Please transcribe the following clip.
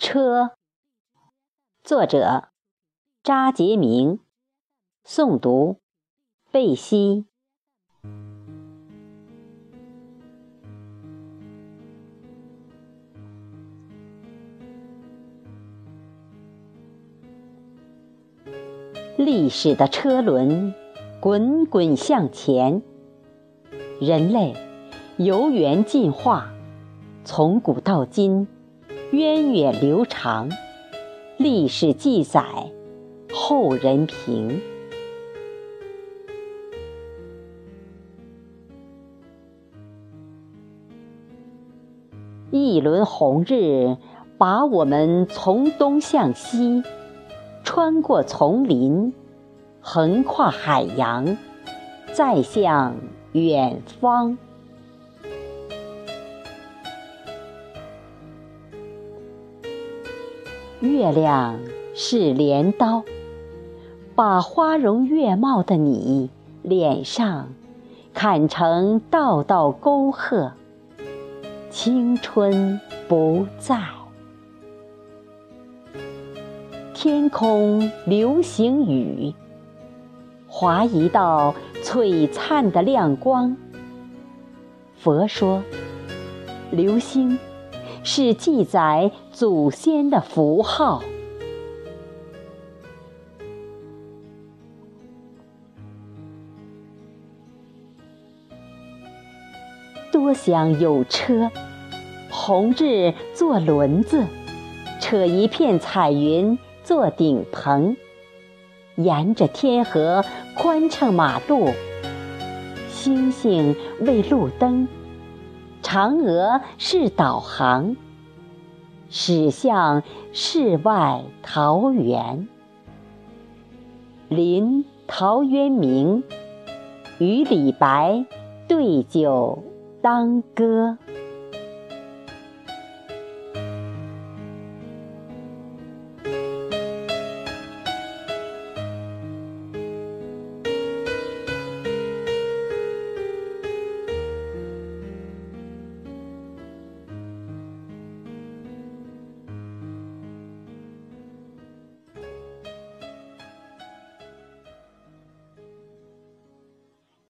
车，作者扎杰明，诵读贝西。历史的车轮滚滚向前，人类由猿进化，从古到今。源远流长，历史记载，后人评。一轮红日，把我们从东向西，穿过丛林，横跨海洋，再向远方。月亮是镰刀，把花容月貌的你脸上砍成道道沟壑。青春不在，天空流星雨，划一道璀璨的亮光。佛说，流星。是记载祖先的符号。多想有车，红日做轮子，扯一片彩云做顶棚，沿着天河宽敞马路，星星为路灯。嫦娥是导航，驶向世外桃源。临陶渊明与李白对酒当歌。